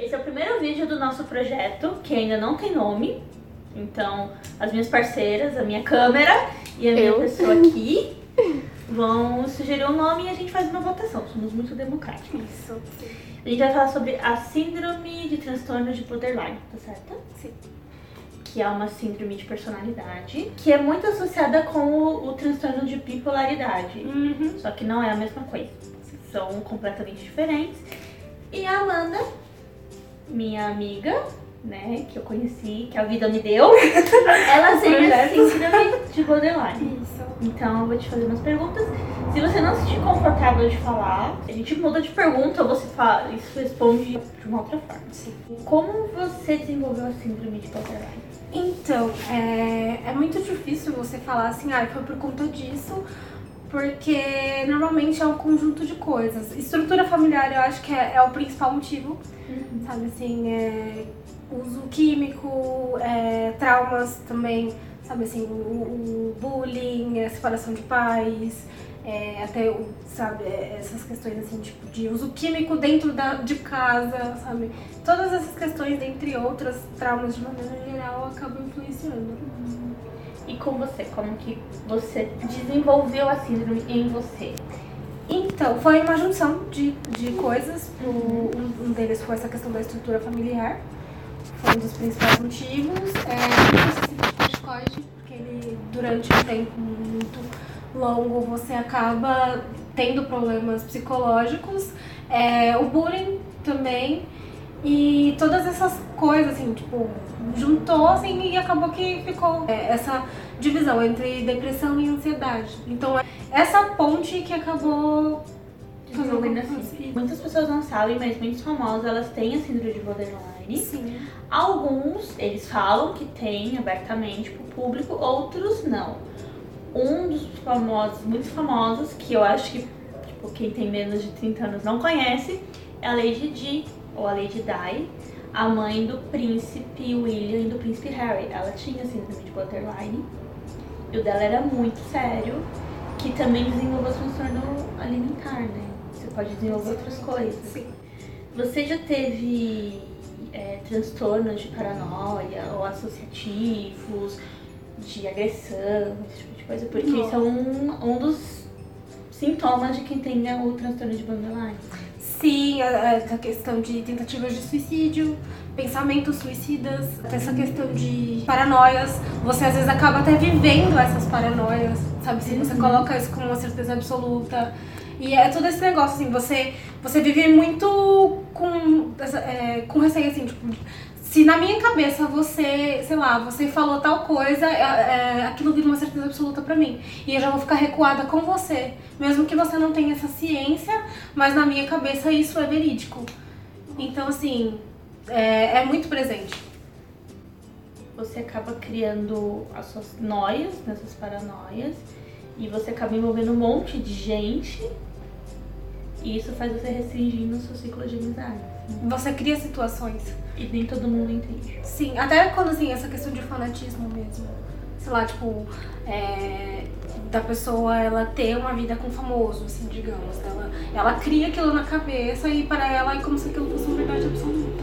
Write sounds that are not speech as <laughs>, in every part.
Esse é o primeiro vídeo do nosso projeto, que ainda não tem nome. Então, as minhas parceiras, a minha câmera e a minha Eu. pessoa <laughs> aqui vão sugerir um nome e a gente faz uma votação. Somos muito democráticos. Isso. A gente vai falar sobre a síndrome de transtorno de borderline, tá certo? Sim. Que é uma síndrome de personalidade que é muito associada com o, o transtorno de bipolaridade. Uhum. Só que não é a mesma coisa. São completamente diferentes. E a Amanda, minha amiga, né, que eu conheci, que a vida me deu, <laughs> ela tem a síndrome de borderline. Isso. Então eu vou te fazer umas perguntas. Se você não se sentir confortável de falar, a gente muda de pergunta ou você fala, isso responde de uma outra forma. Sim. Como você desenvolveu a síndrome de borderline? Então, é, é muito difícil você falar assim, ah, foi por conta disso, porque normalmente é um conjunto de coisas. Estrutura familiar eu acho que é, é o principal motivo, sabe assim, é, uso químico, é, traumas também, sabe assim, o, o bullying, a separação de pais, é, até, sabe, é, essas questões assim, tipo, de uso químico dentro da, de casa, sabe? Todas essas questões, dentre outras traumas de maneira geral, acabam influenciando. E com você, como que você desenvolveu a síndrome em você? Então, foi uma junção de, de coisas. O- um, deles foi essa questão da estrutura familiar. Foi um dos principais motivos. É, porque ele, durante um tempo muito longo, você acaba tendo problemas psicológicos. É, o bullying também. E todas essas coisas, assim, tipo, juntou, assim, e acabou que ficou é, essa divisão entre depressão e ansiedade. Então, é essa ponte que acabou Desenvolvendo fazendo assim. Muitas pessoas não sabem, mas muitos famosos elas têm a síndrome de borderline. Sim. Alguns, eles falam que têm abertamente pro público, outros não. Um dos famosos, muito famosos, que eu acho que tipo, quem tem menos de 30 anos não conhece, é a Lady Di, ou a Lady Di, a mãe do príncipe William e do príncipe Harry. Ela tinha síndrome de borderline. E o dela era muito sério, que também desenvolveu transtorno alimentar, né? Você pode desenvolver outras coisas. Sim. Você já teve é, transtornos de paranoia ou associativos, de agressão, esse tipo de coisa? Porque Não. isso é um, um dos sintomas de quem tem o transtorno de borderline. Sim, a- a- essa questão de tentativas de suicídio, pensamentos suicidas, essa questão de paranoias. Você às vezes acaba até vivendo essas paranoias, sabe? Se você Uhum. coloca isso com uma certeza absoluta. E é todo esse negócio, assim, você, você vive muito com, é, com receio, assim, tipo, se na minha cabeça você, sei lá, você falou tal coisa, é, é, aquilo vira uma certeza absoluta pra mim. E eu já vou ficar recuada com você. Mesmo que você não tenha essa ciência, mas na minha cabeça isso é verídico. Então, assim, é, é muito presente. Você acaba criando as suas noias, nessas paranoias, e você acaba envolvendo um monte de gente, e isso faz você restringindo o seu ciclo de amizade. Você cria situações. E nem todo mundo entende. Sim, até quando, assim, essa questão de fanatismo mesmo. Sei lá, tipo, é, da pessoa ela ter uma vida com famoso, assim, digamos. Ela, ela cria aquilo na cabeça e para ela é como se aquilo fosse uma verdade absoluta.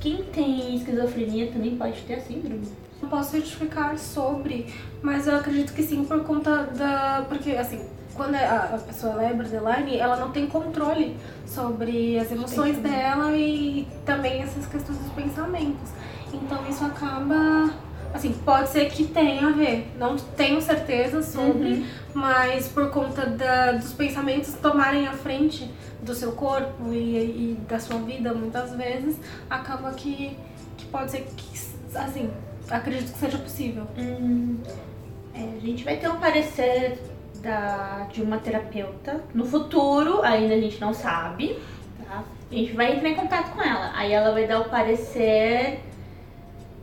Quem tem esquizofrenia também pode ter a síndrome. Não posso certificar sobre, mas eu acredito que sim por conta da. Porque, assim, quando a, pessoa é borderline, ela não tem controle sobre as emoções pensamentos. dela e também essas questões dos pensamentos. Então isso acaba. Assim, pode ser que tenha a ver. Não tenho certeza sobre, Uhum. mas por conta da, dos pensamentos tomarem a frente do seu corpo e, e da sua vida, muitas vezes, acaba que, que pode ser que, assim, acredito que seja possível. Hum, é, a gente vai ter um parecer da, de uma terapeuta. No futuro, ainda a gente não sabe, tá? A gente vai entrar em contato com ela. Aí ela vai dar o parecer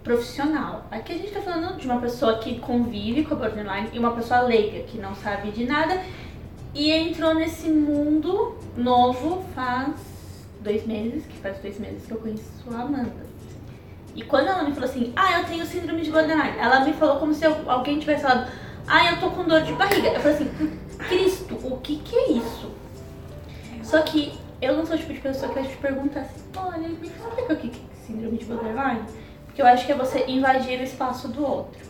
profissional. Aqui a gente tá falando de uma pessoa que convive com a borderline e uma pessoa leiga, que não sabe de nada e entrou nesse mundo novo faz dois meses, que faz dois meses que eu conheço a Amanda. E quando ela me falou assim, ah, eu tenho síndrome de borderline, ela me falou como se eu- alguém tivesse falado, ah, eu tô com dor de barriga. Eu falei assim, Cristo, o que que é isso? Só que eu não sou o tipo de pessoa que vai te perguntar assim, olha, me explica o que é síndrome de borderline. Porque eu acho que é você invadir o espaço do outro.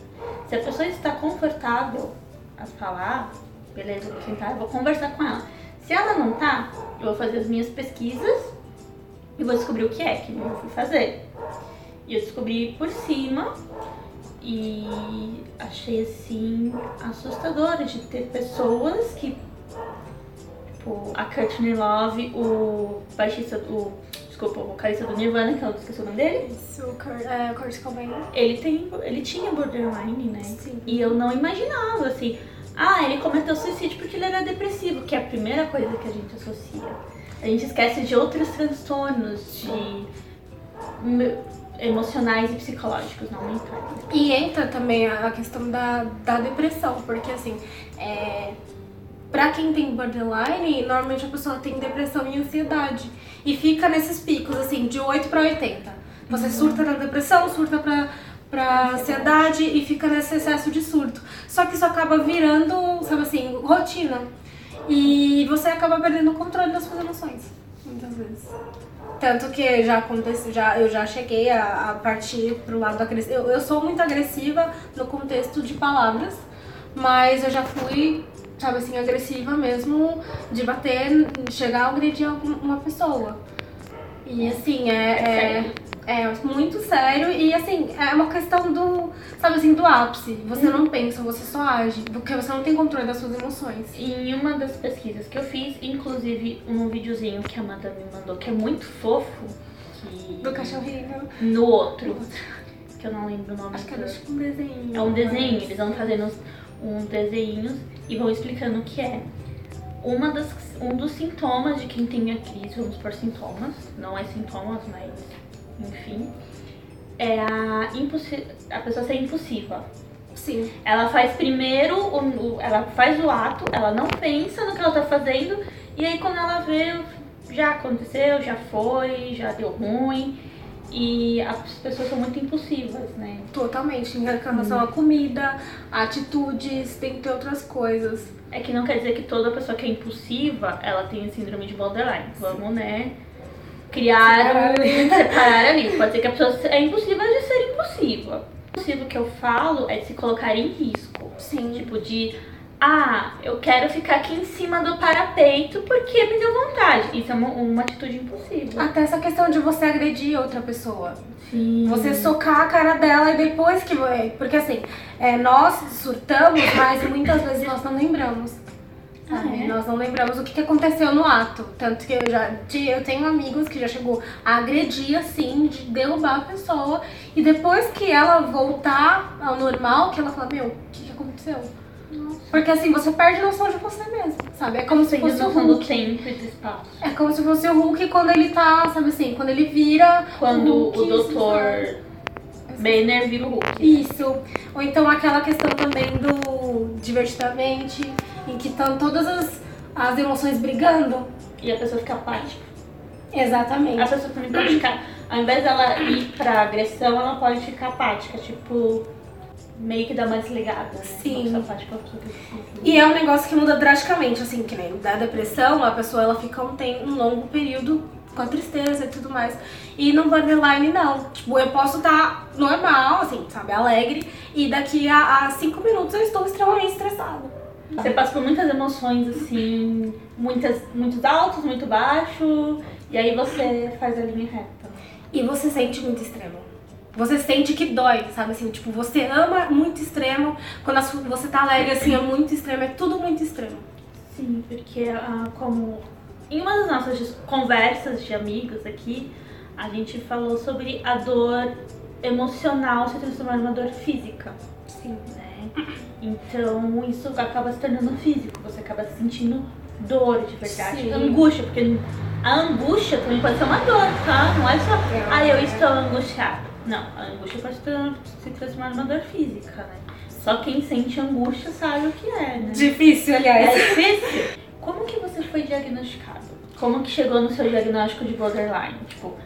Se a pessoa está confortável a falar, beleza, vou sentar, eu vou conversar com ela. Se ela não tá, eu vou fazer as minhas pesquisas e vou descobrir o que é que eu fui fazer. E eu descobri por cima e achei assim assustador de ter pessoas que tipo a Courtney Love, o baixista do desculpa, o vocalista do Nirvana, que eu esqueci o nome dele. Isso, o Kurt, é, Kurt Cobain. Ele tem ele tinha borderline, né? Sim. E eu não imaginava assim, ah, ele cometeu suicídio porque ele era depressivo, que é a primeira coisa que a gente associa. A gente esquece de outros transtornos de emocionais e psicológicos, não mentais. E entra também a questão da, da depressão, porque assim, é, pra quem tem borderline, normalmente a pessoa tem depressão e ansiedade. E fica nesses picos, assim, de 8 para 80. Você uhum. surta na depressão, surta pra, pra ansiedade e fica nesse excesso de surto. Só que isso acaba virando, sabe assim, rotina. E você acaba perdendo o controle das suas emoções, muitas vezes. Tanto que já aconteceu, já, eu já cheguei a, a partir pro lado agressivo. Eu, eu sou muito agressiva no contexto de palavras, mas eu já fui, sabe assim, agressiva mesmo de bater, chegar a agredir uma pessoa. E assim, é, é, é muito sério e assim, é uma questão do, sabe assim, do ápice. Você não pensa, você só age, porque você não tem controle das suas emoções. Em uma das pesquisas que eu fiz, inclusive um videozinho que a Amanda me mandou, que é muito fofo, que... Do cachorrinho. No outro, que eu não lembro o nome. Acho que era tipo um desenho. É um desenho, eles vão fazendo uns, uns desenhos e vão explicando o que é. Uma das, um dos sintomas de quem tem a crise, vamos por sintomas, não é sintomas, mas enfim, é a, a pessoa ser impulsiva. Sim. Ela faz primeiro, o, o, ela faz o ato, ela não pensa no que ela tá fazendo, e aí quando ela vê, já aconteceu, já foi, já deu ruim. E as pessoas são muito impulsivas, né? Totalmente, em relação hum. à comida, atitudes, tem outras coisas. É que não quer dizer que toda pessoa que é impulsiva, ela tem síndrome de borderline. Vamos, né? Criar separar <laughs> ali. Pode ser que a pessoa é impossível de ser impulsiva. O impossível que eu falo é de se colocar em risco. Sim. Tipo de ah, eu quero ficar aqui em cima do parapeito porque me deu vontade. Isso é uma, uma atitude impossível. Até essa questão de você agredir outra pessoa. Sim. Você socar a cara dela e depois que. Porque assim, é, nós surtamos, mas muitas vezes nós não lembramos. Ah, é? Nós não lembramos o que, aconteceu no ato. Tanto que eu já eu tenho amigos que já chegou a agredir, assim, de derrubar a pessoa. E depois que ela voltar ao normal, que ela fala, meu, o que, que aconteceu? Nossa. Porque assim, você perde noção de você mesmo, sabe? É como se fosse o Hulk. tempo e espaço. É como se fosse o Hulk quando ele tá, sabe assim, quando ele vira. Quando o, Hulk, o doutor Banner vira o Hulk. Isso. Ou então aquela questão também do divertidamente em que estão todas as, as emoções brigando. E a pessoa fica apática. Exatamente. A pessoa também pode ficar, ao invés dela ir pra agressão, ela pode ficar apática, tipo, meio que dar uma desligada. Sim. Apática, e é um negócio que muda drasticamente, assim, que nem da depressão, a pessoa ela fica um, tem um longo período com a tristeza e tudo mais. E no borderline não. Tipo, eu posso estar tá normal, assim, sabe, alegre, e daqui a, a cinco minutos eu estou extremamente estressada. Você passa por muitas emoções, assim, muitas, muitos altos, muito baixo, e aí você faz a linha reta. E você sente muito extremo. Você sente que dói, sabe assim? Tipo, você ama muito extremo, quando você tá alegre, assim, é muito extremo, é tudo muito extremo. Sim, porque ah, como em uma das nossas conversas de amigos aqui, a gente falou sobre a dor emocional se transformar numa dor física. Sim. Né? Então isso acaba se tornando físico, você acaba sentindo dor de verdade, Sim. angústia, porque a angústia também pode ser uma dor, tá? Não é só, é ah, eu estou angustiado. Não, a angústia pode se transformar numa dor física, né? Só quem sente angústia sabe o que é, né? Difícil, aliás. É difícil. Como que você foi diagnosticado? Como que chegou no seu diagnóstico de borderline? Tipo,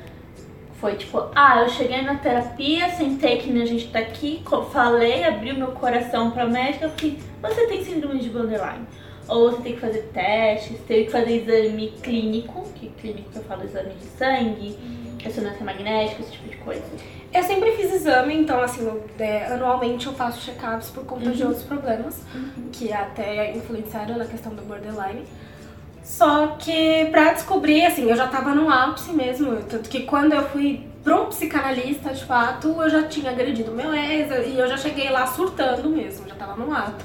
foi tipo, ah, eu cheguei na terapia, sentei que a gente tá aqui, falei, abri o meu coração pra médica, falei, você tem síndrome de borderline. Ou você tem que fazer testes, tem que fazer exame clínico, que clínico que eu falo exame de sangue, ressonância magnética, esse tipo de coisa. Eu sempre fiz exame, então assim, eu, é, anualmente eu faço check-ups por conta de outros problemas, que até influenciaram na questão do borderline. Só que pra descobrir, assim, eu já tava no ápice mesmo, tanto que quando eu fui um psicanalista, de fato, eu já tinha agredido meu ex e eu já cheguei lá surtando mesmo, já tava no ato.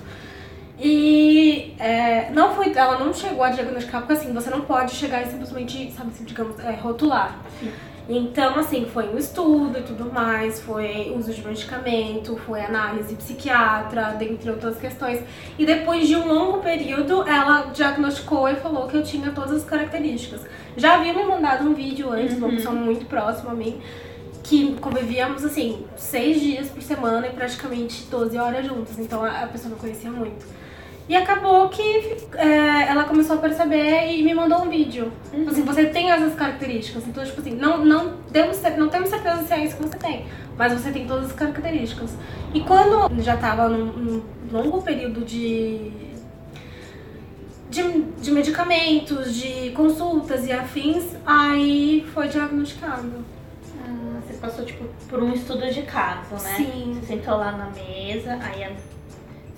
E é, não foi, ela não chegou a diagnosticar, porque assim, você não pode chegar e simplesmente, sabe assim, digamos, é, rotular. Sim. Então, assim, foi um estudo e tudo mais, foi uso de medicamento, foi análise psiquiatra, dentre outras questões. E depois de um longo período, ela diagnosticou e falou que eu tinha todas as características. Já havia me mandado um vídeo antes, uma pessoa muito próxima a mim, que convivíamos, assim, seis dias por semana e praticamente 12 horas juntas. Então a a pessoa me conhecia muito. E acabou que é, ela começou a perceber e me mandou um vídeo. Uhum. Assim, você tem essas características. Então, tipo assim, não, não, temos, não temos certeza se é isso que você tem, mas você tem todas as características. E quando já tava num, num longo período de, de, de medicamentos, de consultas e afins, aí foi diagnosticado. Ah, você passou, tipo, por um estudo de caso, né? Sim. Você sentou lá na mesa, aí a-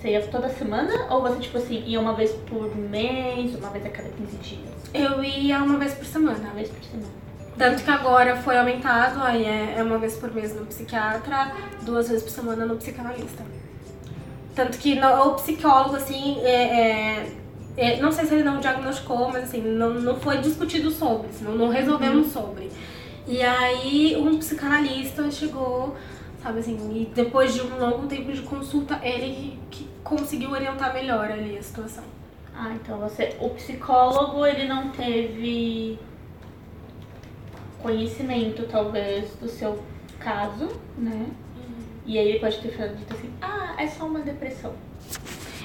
você ia toda semana? Ou você, tipo assim, ia uma vez por mês, uma vez a cada 15 dias? Eu ia uma vez por semana. Uma vez por semana. Tanto que agora foi aumentado, aí é, é uma vez por mês no psiquiatra, duas vezes por semana no psicanalista. Tanto que no, o psicólogo, assim, é, é- é- não sei se ele não diagnosticou, mas assim, não, não foi discutido sobre, não, não resolvemos sobre. E aí um psicanalista chegou, sabe assim, e depois de um longo tempo de consulta, ele que conseguiu orientar melhor ali a situação. Ah, então você. O psicólogo, ele não teve conhecimento, talvez, do seu caso, né? E aí ele pode ter falado dito assim, ah, é só uma depressão.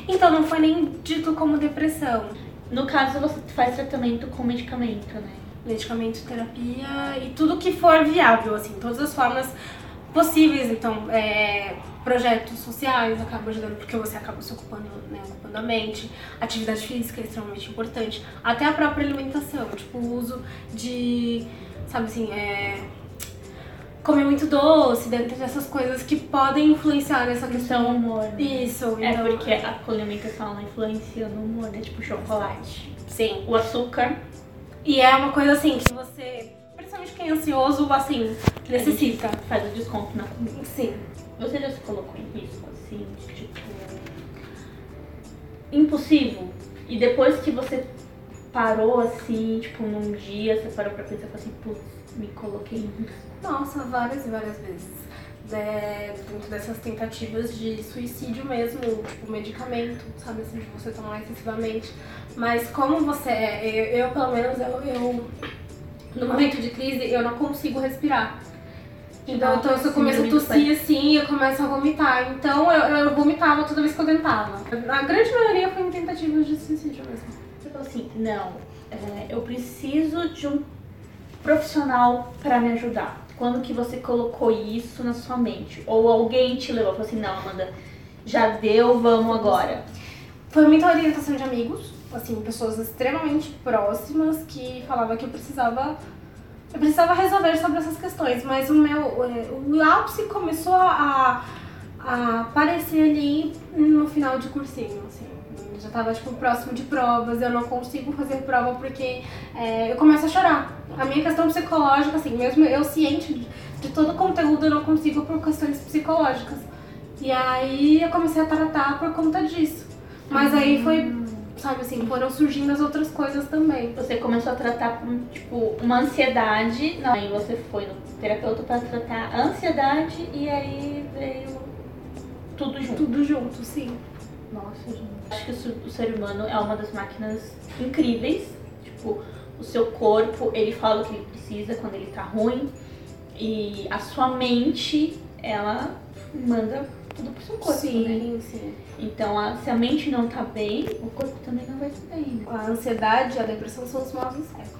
Então não foi nem dito como depressão. No caso, você faz tratamento com medicamento, né? medicamento, terapia e tudo que for viável, assim, todas as formas possíveis. Então, é, projetos sociais acabam ajudando porque você acaba se ocupando, né, ocupando a mente. Atividade física é extremamente importante. Até a própria alimentação, tipo, o uso de, sabe assim, é, comer muito doce, dentro dessas coisas que podem influenciar nessa é questão. um humor. né? Isso, É então, porque a alimentação ela influencia no humor, né? Tipo chocolate. Sim. O açúcar E é uma coisa assim que você, principalmente quem é ansioso, assim, necessita. faz o desconto na comida. Sim. Você já se colocou em risco, assim, de, tipo. Impulsivo? E depois que você parou, assim, tipo, num dia, você parou pra pensar e falou assim, putz, me coloquei em risco. Nossa, várias e várias vezes. É, dentro dessas tentativas de suicídio mesmo, tipo, medicamento, sabe assim, de você tomar excessivamente. Mas como você é, eu, eu, pelo menos, eu, eu, no momento de crise, eu não consigo respirar. Então, então se eu começo a tossir assim, eu começo a vomitar. Então eu, eu vomitava toda vez que eu tentava. A grande maioria foi em tentativas de suicídio mesmo. Você falou assim, não, é, eu preciso de um profissional pra me ajudar. Quando que você colocou isso na sua mente? Ou alguém te levou, falou assim, não, Amanda, já deu, vamos agora. Foi muita orientação de amigos, assim, pessoas extremamente próximas que falavam que eu precisava eu precisava resolver sobre essas questões, mas o meu o ápice começou a, a aparecer ali no final de cursinho, assim. Eu já tava tipo próximo de provas, eu não consigo fazer prova porque é, eu começo a chorar. A minha questão psicológica, assim, mesmo eu ciente de, de todo o conteúdo, eu não consigo por questões psicológicas. E aí eu comecei a tratar por conta disso. Mas aí foi, sabe assim, foram surgindo as outras coisas também. Você começou a tratar, com, tipo, uma ansiedade. Não, aí você foi no terapeuta pra tratar a ansiedade e aí veio tudo junto. Tudo junto, sim. Nossa, gente. Acho que o ser- o ser humano é uma das máquinas incríveis. Tipo, o seu corpo, ele fala o que ele precisa quando ele tá ruim. E a sua mente, ela manda tudo pro seu corpo, né? sim, sim. Então, a- se a mente não tá bem, o corpo também não vai estar bem. né? A ansiedade e a depressão são os maus séculos.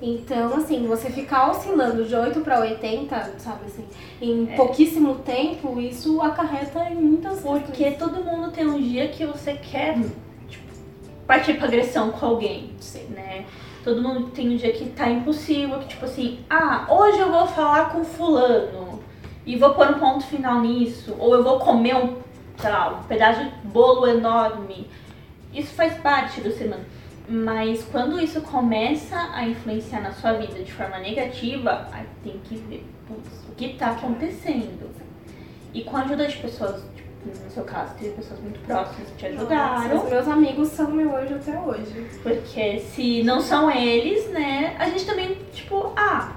Então, assim, você ficar oscilando de 8 para 80, sabe assim, em É. pouquíssimo tempo, isso acarreta em muitas Porque todo mundo tem um dia que você quer, tipo, partir pra agressão com alguém, né? Todo mundo tem um dia que tá impossível, que tipo assim, ah, hoje eu vou falar com fulano e vou pôr um ponto final nisso, ou eu vou comer um, sei lá, um pedaço de bolo enorme. Isso faz parte do ser humano. Mas quando isso começa a influenciar na sua vida de forma negativa, aí tem que ver putz, o que tá acontecendo. E com a ajuda de pessoas, tipo, no seu caso, teve pessoas muito próximas que te ajudaram. Os meus amigos são meu hoje até hoje. Porque se não são eles, né, a gente também, tipo, ah,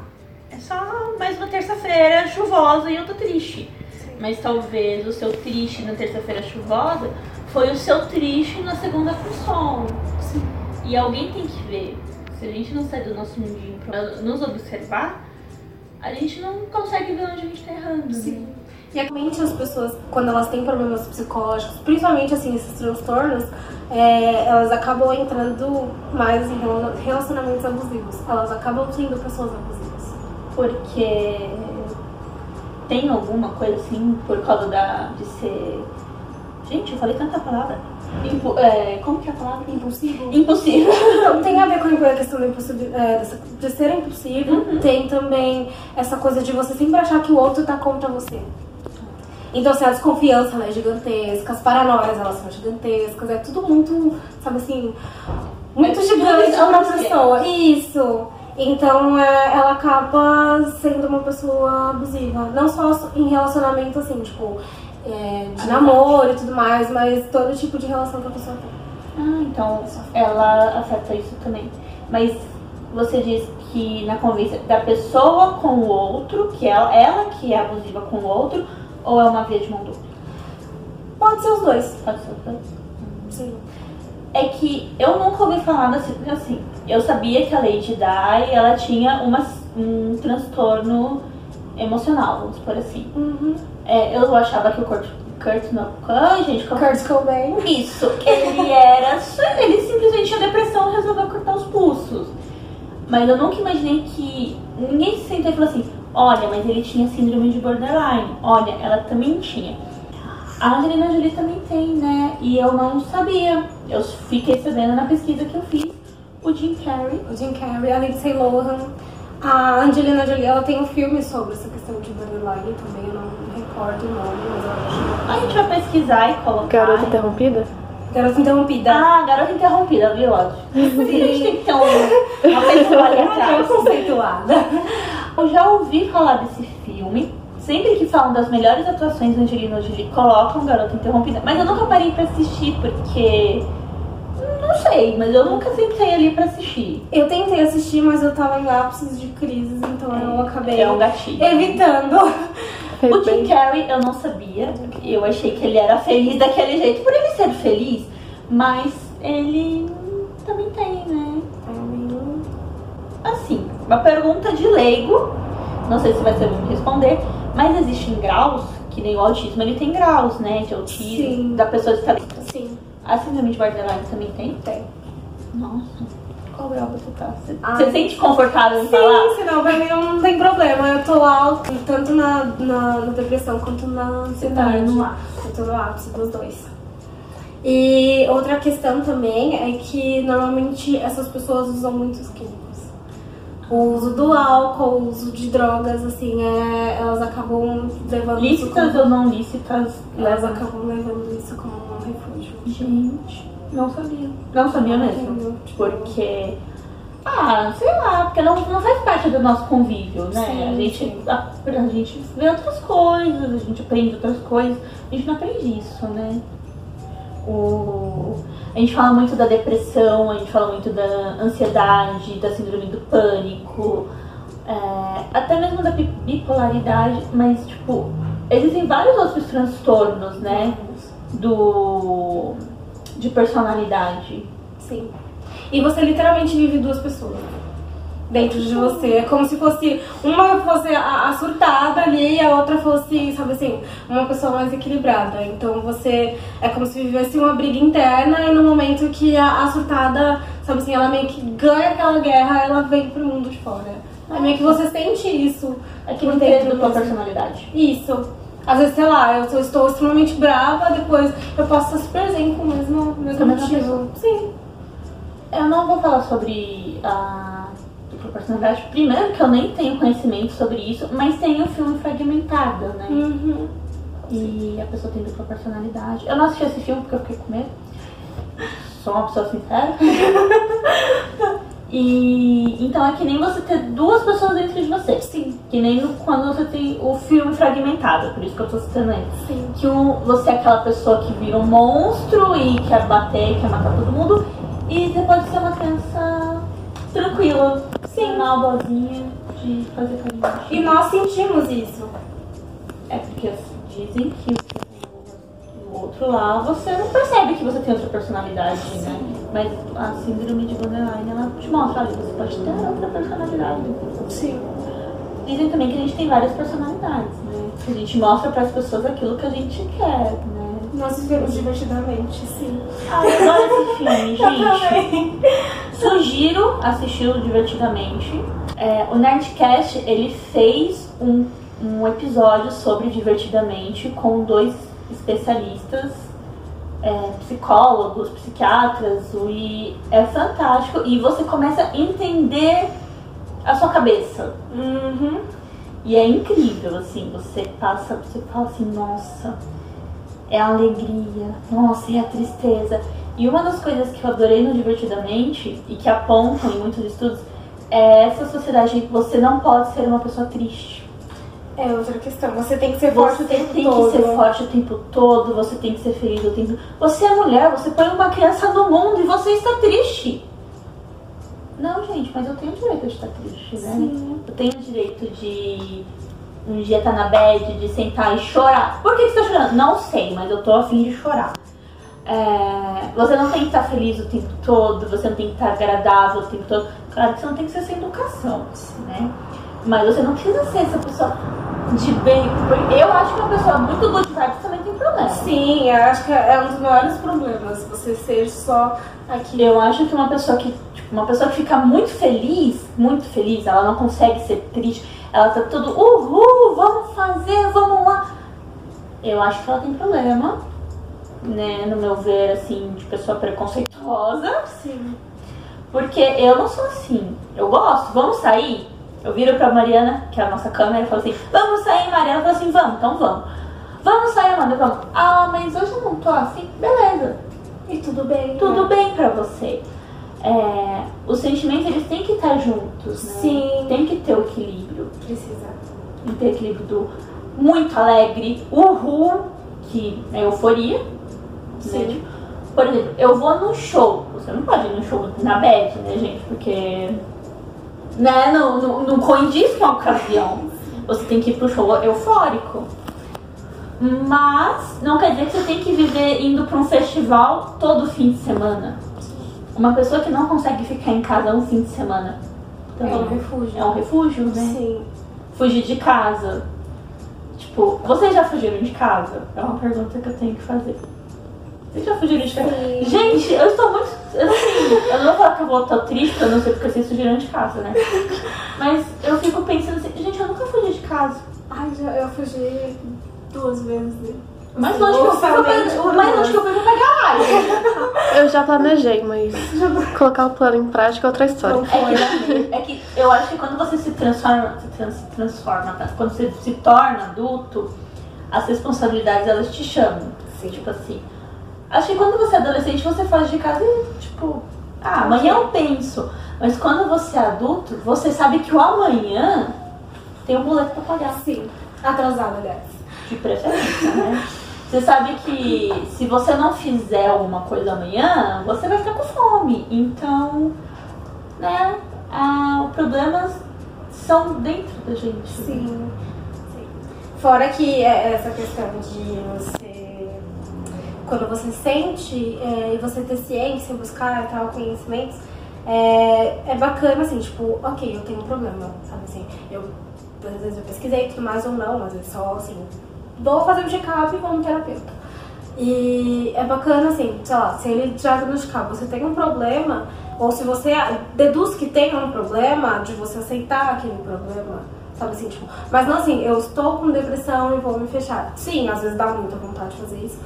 é só mais uma terça-feira chuvosa e eu tô triste. Sim. Mas talvez o seu triste na terça-feira chuvosa foi o seu triste na segunda com sol. Sim. E alguém tem que ver. Se a gente não sair do nosso mundinho pra nos observar, a gente não consegue ver onde a gente tá errando. né? Sim. E atualmente as pessoas, quando elas têm problemas psicológicos, principalmente assim, esses transtornos, é, elas acabam entrando mais em rela- relacionamentos abusivos. Elas acabam sendo pessoas abusivas. Porque tem alguma coisa assim por causa da, de ser. Gente, eu falei tanta palavra. Impo- é, como que é a palavra? Impulsivo. Impossível. Então, tem a ver com a questão impulsivi- é, de ser impulsivo. Tem também essa coisa de você sempre achar que o outro tá contra você. Então, assim, a desconfiança ela é gigantesca, as paranoias elas são gigantescas, é tudo muito, sabe assim, muito gigante pra pessoa. Isso. Então, é, ela acaba sendo uma pessoa abusiva. Não só em relacionamento, assim, tipo, é, de namoro e tudo mais, mas todo tipo de relação que a pessoa tem. Ah, então ela afeta isso também. Mas você diz que na convivência da pessoa com o outro, que ela, ela que é abusiva com o outro, ou é uma via de mão dupla? Pode ser os dois. Pode ser os dois. Sim. É que eu nunca ouvi falar desse, porque assim, eu sabia que a Lady Di, ela tinha uma, um transtorno emocional, vamos por assim. Uhum. É, eu achava que o Kurt, Kurt não, ai gente, como Kurt Cobain. Isso, ele era. Ele simplesmente tinha depressão e resolveu cortar os pulsos. Mas eu nunca imaginei que ninguém se sentou e falou assim: olha, mas ele tinha síndrome de borderline. Olha, ela também tinha. A Angelina Jolie também tem, né? E eu não sabia. Eu fiquei sabendo na pesquisa que eu fiz. O Jim Carrey. O Jim Carrey, a Lindsay Lohan. A Angelina Jolie, ela tem um filme sobre essa questão de borderline também, eu não recordo o nome, mas eu acho. A gente vai pesquisar e colocar. Garota interrompida? Garota Interrompida. Ah, garota interrompida, viu? Ótimo. A gente tem que ter um, uma pessoa ali é atrás. conceituada. Eu já ouvi falar desse filme. Sempre que falam das melhores atuações da Angelina Jolie, colocam Garota Interrompida. Mas eu nunca parei pra assistir, porque... Não sei, mas eu nunca sentei ali pra assistir. Eu tentei assistir, mas eu tava em ápices de crises, então eu acabei É um gatilho. evitando. Fez O Jim. Carrey, eu não sabia. Eu achei que ele era feliz daquele jeito, por ele ser feliz. Mas ele também tem, né? Assim, uma pergunta de leigo. Não sei se vai saber me responder. Mas existem graus, que nem o autismo, ele tem graus, né? De autismo, Sim. da pessoa de talento. Sim, A síndrome de borderline também tem? tem. Nossa. Qual grau você tá? Você, Ah. se sente confortável em falar? Sim, senão pra mim não tem problema. Eu tô lá, tanto na, na, na depressão quanto na Você tá ansiedade. no ar. Eu tô no ápice dos dois. E outra questão também é que normalmente essas pessoas usam muitos químicos. O uso do álcool, o uso de drogas, assim, é, elas acabam levando isso Lícitas como, ou não lícitas? elas acabam levando isso como um refúgio. Gente, não sabia. Não sabia mesmo. Entendeu? Porque. Ah, sei lá, porque não, não faz parte do nosso convívio, né? Sim, a, gente, a, a gente vê outras coisas, a gente aprende outras coisas. A gente não aprende isso, né? O, a gente fala muito da depressão, a gente fala muito da ansiedade, da síndrome do pânico, é, até mesmo da bi- bipolaridade, mas tipo, existem vários outros transtornos, né? Do. de personalidade. Sim. E você literalmente vive duas pessoas dentro de você. É como se fosse uma fosse a, a surtada ali e a outra fosse, sabe assim, uma pessoa mais equilibrada. Então você é como se vivesse uma briga interna e no momento que a, a surtada, sabe assim, ela meio que ganha aquela guerra, ela vem pro mundo de fora. É meio que você sente isso. Não tem dentro dupla mesmo. personalidade. Isso. Às vezes, sei lá, eu estou extremamente brava, depois eu posso estar super zen com o mesmo, mesmo motivo. Sim. Eu não vou falar sobre a personalidade. Primeiro que eu nem tenho conhecimento sobre isso, mas tem o filme Fragmentado, né? Uhum. E a pessoa tem dupla personalidade. Eu não assisti esse filme porque eu fiquei com medo. Sou uma pessoa sincera. e então é que nem você ter duas pessoas dentro de você. Sim. Que nem no- quando você tem o filme fragmentado, por isso que eu tô citando ele. Sim. Que você é aquela pessoa que vira um monstro e quer bater, quer matar todo mundo. E você pode ser uma criança tranquila, sem mal, boazinha, de fazer carinho. E nós sentimos isso. É porque dizem que o outro lá você não percebe que você tem outra personalidade, né? Mas a síndrome de borderline ela te mostra, olha, você pode ter outra personalidade. Sim. Dizem também que a gente tem várias personalidades, né? Que a gente mostra para as pessoas aquilo que a gente quer, né? Nós vivemos divertidamente, sim. Ah, <laughs> eu adoro esse filme, gente. Sugiro assisti-lo divertidamente. É, o Nerdcast ele fez um, um episódio sobre divertidamente com dois especialistas, é, psicólogos, psiquiatras, e é fantástico. E você começa a entender a sua cabeça. Uhum. E é incrível, assim, você passa, você fala assim, nossa, é a alegria, nossa, é a tristeza. E uma das coisas que eu adorei no Divertidamente, e que apontam em muitos estudos, é essa sociedade em que você não pode ser uma pessoa triste. É outra questão. Você tem que ser forte Você o tempo tem todo. que ser forte o tempo todo, você tem que ser feliz o tempo Você é mulher, você põe uma criança no mundo e você está triste. Não, gente, mas eu tenho o direito de estar triste, né? Sim. Eu tenho o direito de um dia estar na bed, de sentar e chorar. Por que, que você tá chorando? Não sei, mas eu tô afim de chorar. É, você não tem que estar feliz o tempo todo, você não tem que estar agradável o tempo todo. Claro que você não tem que ser sem educação, né? Mas você não precisa ser essa pessoa de bem. Eu acho que uma pessoa muito good vibes também tem problema. Sim, eu acho que é um dos maiores problemas. Você ser só aqui. Eu acho que uma pessoa que, tipo, uma pessoa que fica muito feliz, muito feliz, ela não consegue ser triste, ela tá tudo, uhul, vamos fazer, vamos lá. Eu acho que ela tem problema, né, no meu ver, assim, de pessoa preconceituosa, Sim. porque eu não sou assim. Eu gosto, vamos sair? Eu viro pra Mariana, que é a nossa câmera, e falo assim, vamos sair, Mariana? Ela fala assim, vamos, então vamos. Vamos sair, Amanda, vamos. Ah, mas hoje eu não tô assim, beleza E tudo bem. tudo né? bem pra você. É, os sentimentos eles têm que estar juntos, né? Sim. Tem que ter o equilíbrio. Precisa. Tem que ter equilíbrio do muito alegre, uhul, que é euforia. Né? Sim. Tipo, por exemplo, eu vou num show. Você não pode ir num show na bad, né, gente? Porque né, não, não, não condiz com a ocasião. Você tem que ir pro show eufórico. Mas não quer dizer que você tem que viver indo pra um festival todo fim de semana. Uma pessoa que não consegue ficar em casa um fim de semana É um refúgio. é um refúgio, né? Sim. Fugir de casa. Tipo, vocês já fugiram de casa? É uma pergunta que eu tenho que fazer. Vocês já fugiram de casa? Sim. Gente, eu estou muito. Assim, eu não vou falar que eu vou estar triste, eu não sei porque vocês fugiram de casa, né? <laughs> Mas eu fico pensando assim, gente, eu nunca fugi de casa. Ai, já, eu fugi duas vezes. Mais longe que eu fui o mais longe que eu fui foi pra garagem. Eu já planejei, mas colocar o plano em prática é outra história. É que, é que eu acho que quando você se transforma, se trans- transforma, tá? quando você se torna adulto, as responsabilidades elas te chamam. Sim. Tipo assim. Acho que quando você é adolescente, você faz de casa e, tipo, ah, amanhã eu penso. Mas quando você é adulto, você sabe que o amanhã tem um boleto pra pagar. Sim. Atrasado, aliás. De preferência, né? <laughs> Você sabe que se você não fizer alguma coisa amanhã, você vai ficar com fome. Então, né? Ah, os problemas são dentro da gente. Sim. Sim. Fora que é essa questão de você. Quando você sente é, e você ter ciência, buscar e tal, conhecimentos, é, é bacana assim, tipo, ok, eu tenho um problema, sabe assim, eu às vezes eu pesquisei tudo mais ou não, às vezes só assim, vou fazer um check-up e vou no terapeuta. E é bacana assim, sei lá, se ele já diagnosticar, você tem um problema, ou se você deduz que tem um problema, de você aceitar aquele problema, sabe assim, tipo, mas não assim, eu estou com depressão e vou me fechar. Sim, às vezes dá muita vontade de fazer isso,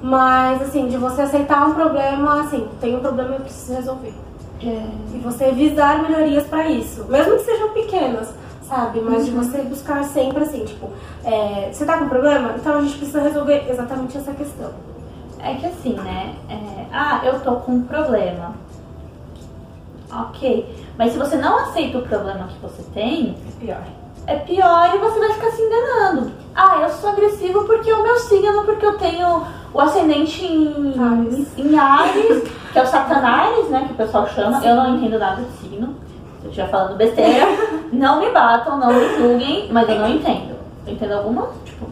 mas assim, de você aceitar um problema, assim, tem um problema e eu preciso resolver. E você visar melhorias pra isso. Mesmo que sejam pequenas, sabe? Mas de você buscar sempre assim, tipo, é, você tá com problema? Então a gente precisa resolver exatamente essa questão. É que assim, né? é, ah, eu tô com um problema. Ok. Mas se você não aceita o problema que você tem, É pior. é pior e você vai ficar se enganando. Ah, eu sou agressivo porque é o meu signo, porque eu tenho o ascendente em Ares. em Ares, que é o Satanás, né? Que o pessoal chama. Eu não entendo nada de signo. Eu estiver falando besteira, não me batam, não me julguem, mas eu não entendo. Eu entendo algumas, tipo,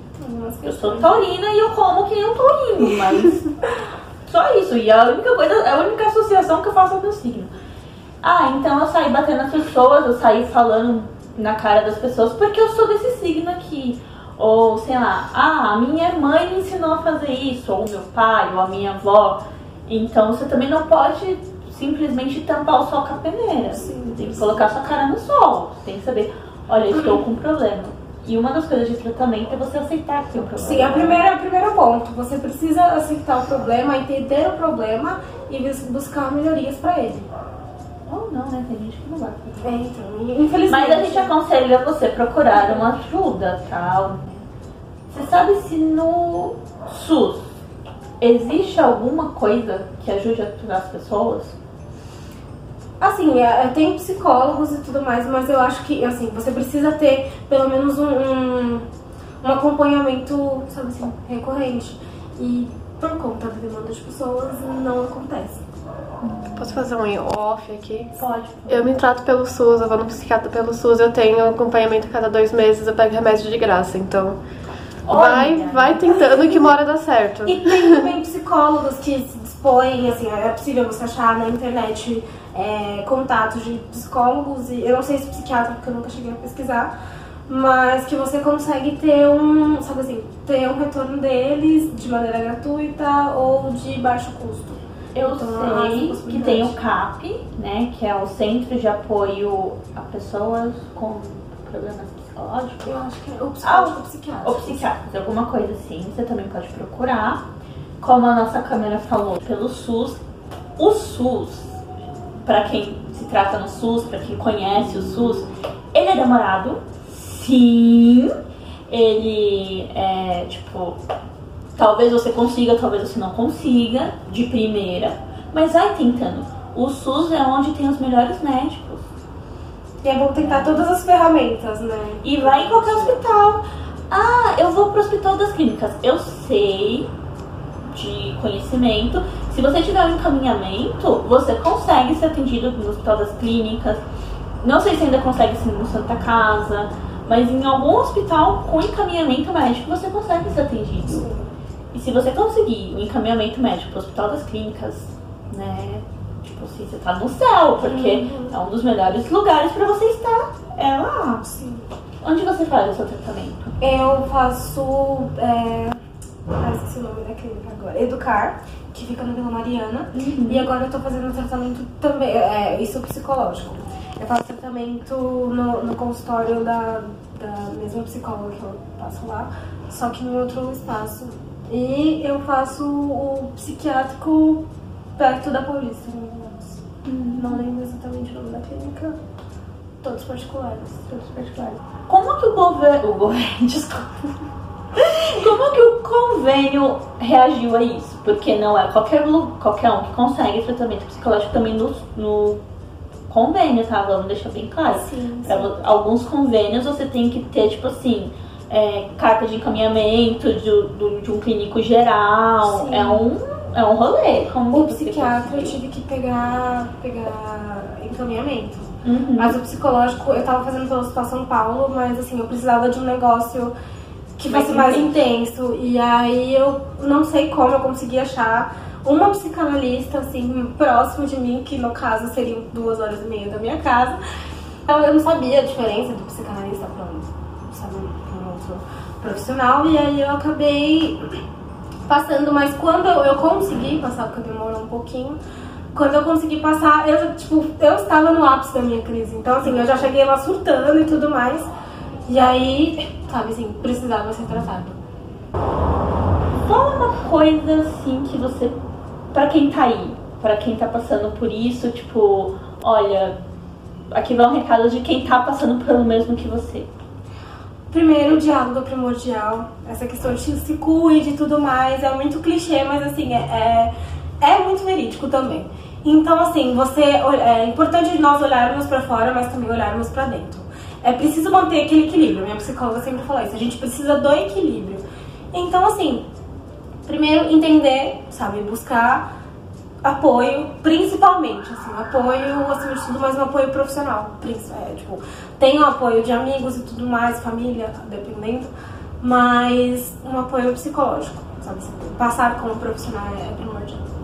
eu sou taurina e eu como que nem um taurino, mas <laughs> só isso. E a única coisa, a única associação que eu faço é o meu signo. Ah, então eu saí batendo nas pessoas, eu saí falando na cara das pessoas porque eu sou desse signo aqui. Ou, sei lá, ah, a minha mãe me ensinou a fazer isso, ou meu pai, ou a minha avó. Então você também não pode simplesmente tampar o sol com a peneira. Sim. Tem que colocar sua cara no sol. Tem que saber, olha, estou com um problema. E uma das coisas de tratamento é você aceitar que tem um problema. Sim, a primeira, o primeiro ponto. Você precisa aceitar o problema, entender o problema e bus- buscar melhorias pra ele. Ou não, né? Tem gente que não vai. É, então, infelizmente. Mas a gente aconselha você procurar uma ajuda, tal. Você sabe se no SUS existe alguma coisa que ajude a ajudar as pessoas? Assim, é, é, tem psicólogos e tudo mais, mas eu acho que, assim, você precisa ter pelo menos um, um, um acompanhamento, sabe assim, recorrente. E por conta da demanda de pessoas, não acontece. Posso fazer um off aqui? Pode. Eu me trato pelo SUS, eu vou no psiquiatra pelo SUS, eu tenho acompanhamento a cada dois meses, eu pego remédio de graça, então. Vai, Olha. vai tentando que uma hora dá certo. E tem também psicólogos que se dispõem, assim, é possível você achar na internet é, contatos de psicólogos, e eu não sei se psiquiatra, porque eu nunca cheguei a pesquisar, mas que você consegue ter um, sabe assim, ter um retorno deles de maneira gratuita ou de baixo custo. Eu Então, sei que tem o CAP, né? Que é o Centro de Apoio a Pessoas com Problemas Psicológicos. Eu acho que é o Ah, psiquiatra. Ou psiquiatras, alguma coisa assim, você também pode procurar. Como a nossa câmera falou, pelo SUS. O SUS, pra quem se trata no SUS, pra quem conhece o SUS, ele é demorado. Sim. Ele é tipo. Talvez você consiga, talvez você não consiga, de primeira. Mas vai tentando. O SUS é onde tem os melhores médicos. E é bom tentar todas as ferramentas, né? E vai em qualquer hospital. Ah, eu vou pro hospital das clínicas. Eu sei de conhecimento. Se você tiver um encaminhamento, você consegue ser atendido no hospital das clínicas. Não sei se ainda consegue ser no Santa Casa, mas em algum hospital com encaminhamento médico você consegue ser atendido. E se você conseguir um encaminhamento médico pro hospital das clínicas, né? Tipo assim, você tá no céu, porque é um dos melhores lugares pra você estar. É lá. Sim. Onde você faz o seu tratamento? Eu faço. É... Ah, esqueci o nome da clínica agora. Educar, que fica na Vila Mariana. E agora eu tô fazendo tratamento também. É, isso psicológico. Eu faço tratamento no, no consultório da, da mesma psicóloga que eu passo lá, só que em outro espaço. E eu faço o psiquiátrico perto da Paulista, ou menos. Não lembro exatamente o nome da clínica. Todos particulares. Todos particulares. Como que o governo. O governo, <laughs> desculpa. Como que o convênio reagiu a isso? Porque não é qualquer, qualquer um que consegue tratamento psicológico também no, no convênio, tá? Vamos deixar bem claro. Sim, Pra alguns convênios você tem que ter, tipo assim, é, carta de encaminhamento de, do- de um clínico geral. Sim. É um, é um rolê. Como O psiquiatra eu tive que pegar, pegar encaminhamento. Uhum. Mas o psicológico eu tava fazendo pelo Hospital São Paulo, mas assim, eu precisava de um negócio que fosse mais intenso. intenso. E aí eu não sei como eu consegui achar uma psicanalista, assim, próximo de mim, que no caso seriam duas horas e meia da minha casa. Eu, eu não sabia a diferença do psicanalista para um, sabe, um outro profissional, e aí eu acabei passando, mas quando eu, eu consegui passar, porque demorou um pouquinho, quando eu consegui passar, eu tipo, eu estava no ápice da minha crise. Então, assim, eu já cheguei lá surtando e tudo mais. E aí, sabe assim, precisava ser tratado. Fala uma coisa assim que você. Pra quem tá aí, para quem tá passando por isso, tipo, olha, aqui vai um recado de quem tá passando pelo mesmo que você. Primeiro, o diálogo primordial. Essa questão de se cuide e tudo mais é muito clichê, mas assim, é, é, é muito verídico também. Então, assim, você é importante nós olharmos para fora, mas também olharmos para dentro. É preciso manter aquele equilíbrio. Minha psicóloga sempre falou isso. A gente precisa do equilíbrio. Então, assim, primeiro entender, sabe, buscar apoio, principalmente, assim, apoio, acima de tudo, mas um apoio profissional. É, tipo, tem o apoio de amigos e tudo mais, família, dependendo, mas um apoio psicológico, sabe? Passar como profissional é primordial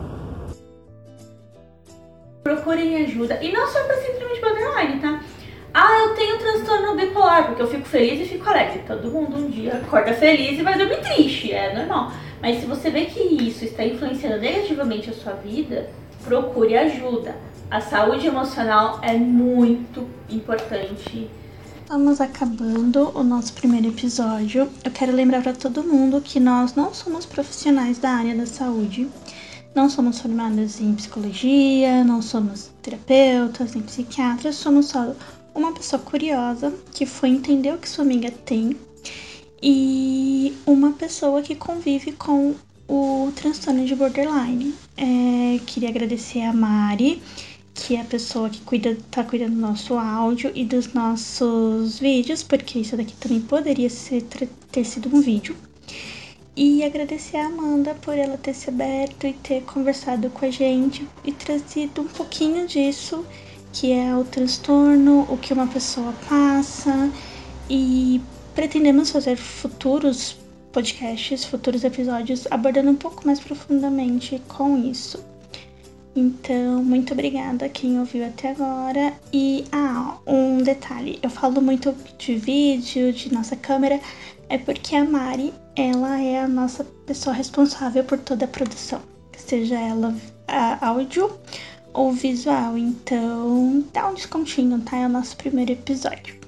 procurem ajuda. E não só pra simplesmente borderline, tá? Ah, eu tenho transtorno bipolar, porque eu fico feliz e fico alegre. Todo mundo um dia acorda feliz e vai dormir triste, é normal. Mas se você vê que isso está influenciando negativamente a sua vida, procure ajuda. A saúde emocional é muito importante. Estamos acabando o nosso primeiro episódio. Eu quero lembrar para todo mundo que nós não somos profissionais da área da saúde. Não somos formadas em psicologia, não somos terapeutas, nem psiquiatras, somos só uma pessoa curiosa que foi entender o que sua amiga tem e uma pessoa que convive com o transtorno de borderline. É, queria agradecer a Mari, que é a pessoa que cuida, tá cuidando do nosso áudio e dos nossos vídeos, porque isso daqui também poderia ser, ter sido um vídeo. E agradecer a Amanda por ela ter se aberto e ter conversado com a gente e trazido um pouquinho disso, que é o transtorno, o que uma pessoa passa. E pretendemos fazer futuros podcasts, futuros episódios abordando um pouco mais profundamente com isso. Então, muito obrigada a quem ouviu até agora. E, ah, um detalhe: eu falo muito de vídeo, de nossa câmera, é porque a Mari, ela é a nossa pessoa responsável por toda a produção, seja ela áudio ou visual. Então, dá um descontinho, tá? É o nosso primeiro episódio.